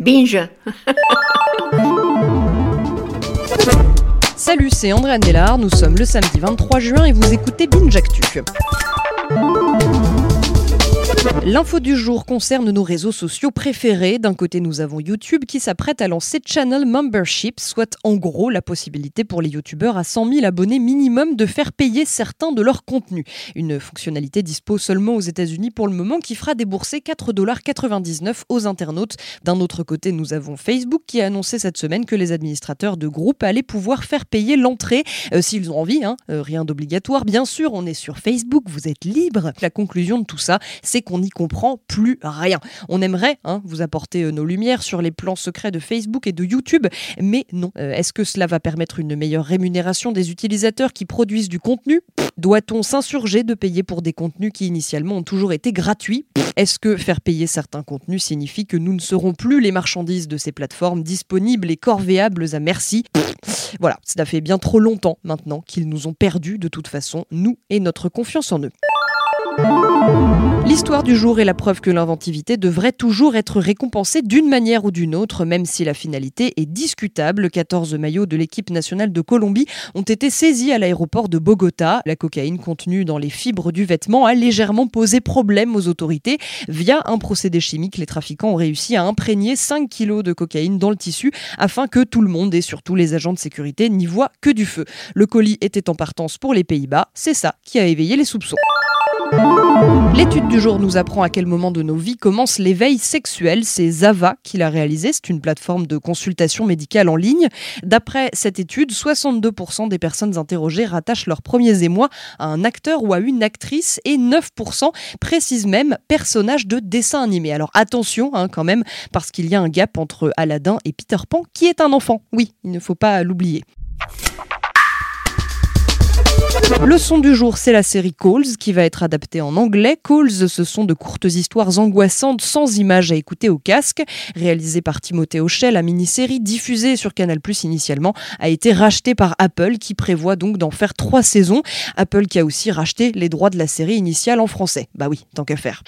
Binge. Salut, c'est André Annelard, nous sommes le samedi 23 juin et vous écoutez Binge Actu. L'info du jour concerne nos réseaux sociaux préférés. D'un côté, nous avons YouTube qui s'apprête à lancer Channel Membership, soit en gros la possibilité pour les YouTubeurs à 100 000 abonnés minimum de faire payer certains de leurs contenus. Une fonctionnalité dispo seulement aux États-Unis pour le moment qui fera débourser 4,99$ aux internautes. D'un autre côté, nous avons Facebook qui a annoncé cette semaine que les administrateurs de groupes allaient pouvoir faire payer l'entrée euh, s'ils ont envie. Hein. Euh, rien d'obligatoire, bien sûr. On est sur Facebook, vous êtes libre. La conclusion de tout ça, c'est on n'y comprend plus rien. On aimerait hein, vous apporter euh, nos lumières sur les plans secrets de Facebook et de YouTube, mais non. Euh, est-ce que cela va permettre une meilleure rémunération des utilisateurs qui produisent du contenu? Doit-on s'insurger de payer pour des contenus qui initialement ont toujours été gratuits? Est-ce que faire payer certains contenus signifie que nous ne serons plus les marchandises de ces plateformes disponibles et corvéables à merci? Voilà, cela fait bien trop longtemps maintenant qu'ils nous ont perdus de toute façon, nous et notre confiance en eux. L'histoire du jour est la preuve que l'inventivité devrait toujours être récompensée d'une manière ou d'une autre, même si la finalité est discutable. 14 maillots de l'équipe nationale de Colombie ont été saisis à l'aéroport de Bogota. La cocaïne contenue dans les fibres du vêtement a légèrement posé problème aux autorités. Via un procédé chimique, les trafiquants ont réussi à imprégner 5 kilos de cocaïne dans le tissu afin que tout le monde et surtout les agents de sécurité n'y voient que du feu. Le colis était en partance pour les Pays-Bas. C'est ça qui a éveillé les soupçons. L'étude du jour nous apprend à quel moment de nos vies commence l'éveil sexuel. C'est Zava qui l'a réalisé. C'est une plateforme de consultation médicale en ligne. D'après cette étude, 62% des personnes interrogées rattachent leurs premiers émois à un acteur ou à une actrice et 9% précisent même personnage de dessin animé. Alors attention hein, quand même, parce qu'il y a un gap entre Aladdin et Peter Pan qui est un enfant. Oui, il ne faut pas l'oublier. Le son du jour, c'est la série Calls qui va être adaptée en anglais. Calls, ce sont de courtes histoires angoissantes sans images à écouter au casque. Réalisée par Timothée Hochet, la mini-série diffusée sur Canal initialement a été rachetée par Apple qui prévoit donc d'en faire trois saisons. Apple qui a aussi racheté les droits de la série initiale en français. Bah oui, tant qu'à faire.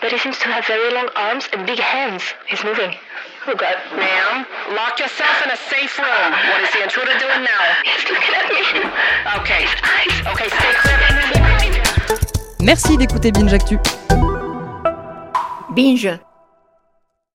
But he seems to have very long arms and big hands. He's moving. Oh God. Ma'am, lock yourself in a safe room. What is the intruder doing now? He's looking at me. Okay. Okay, stay clear. Merci d'écouter Binge Actu. Binge.